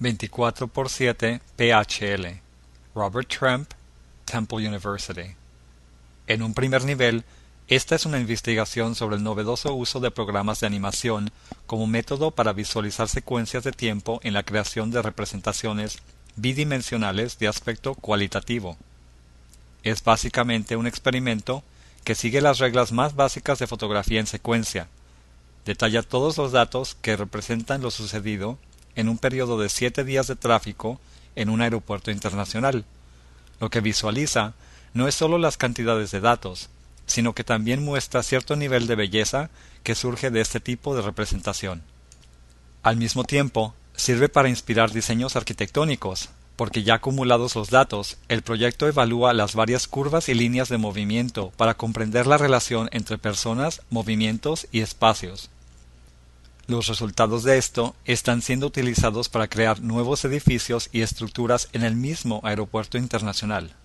24 por 7 PHL Robert Trump Temple University En un primer nivel, esta es una investigación sobre el novedoso uso de programas de animación como método para visualizar secuencias de tiempo en la creación de representaciones bidimensionales de aspecto cualitativo. Es básicamente un experimento que sigue las reglas más básicas de fotografía en secuencia. Detalla todos los datos que representan lo sucedido en un periodo de siete días de tráfico en un aeropuerto internacional. Lo que visualiza no es solo las cantidades de datos, sino que también muestra cierto nivel de belleza que surge de este tipo de representación. Al mismo tiempo, sirve para inspirar diseños arquitectónicos, porque ya acumulados los datos, el proyecto evalúa las varias curvas y líneas de movimiento para comprender la relación entre personas, movimientos y espacios. Los resultados de esto están siendo utilizados para crear nuevos edificios y estructuras en el mismo aeropuerto internacional.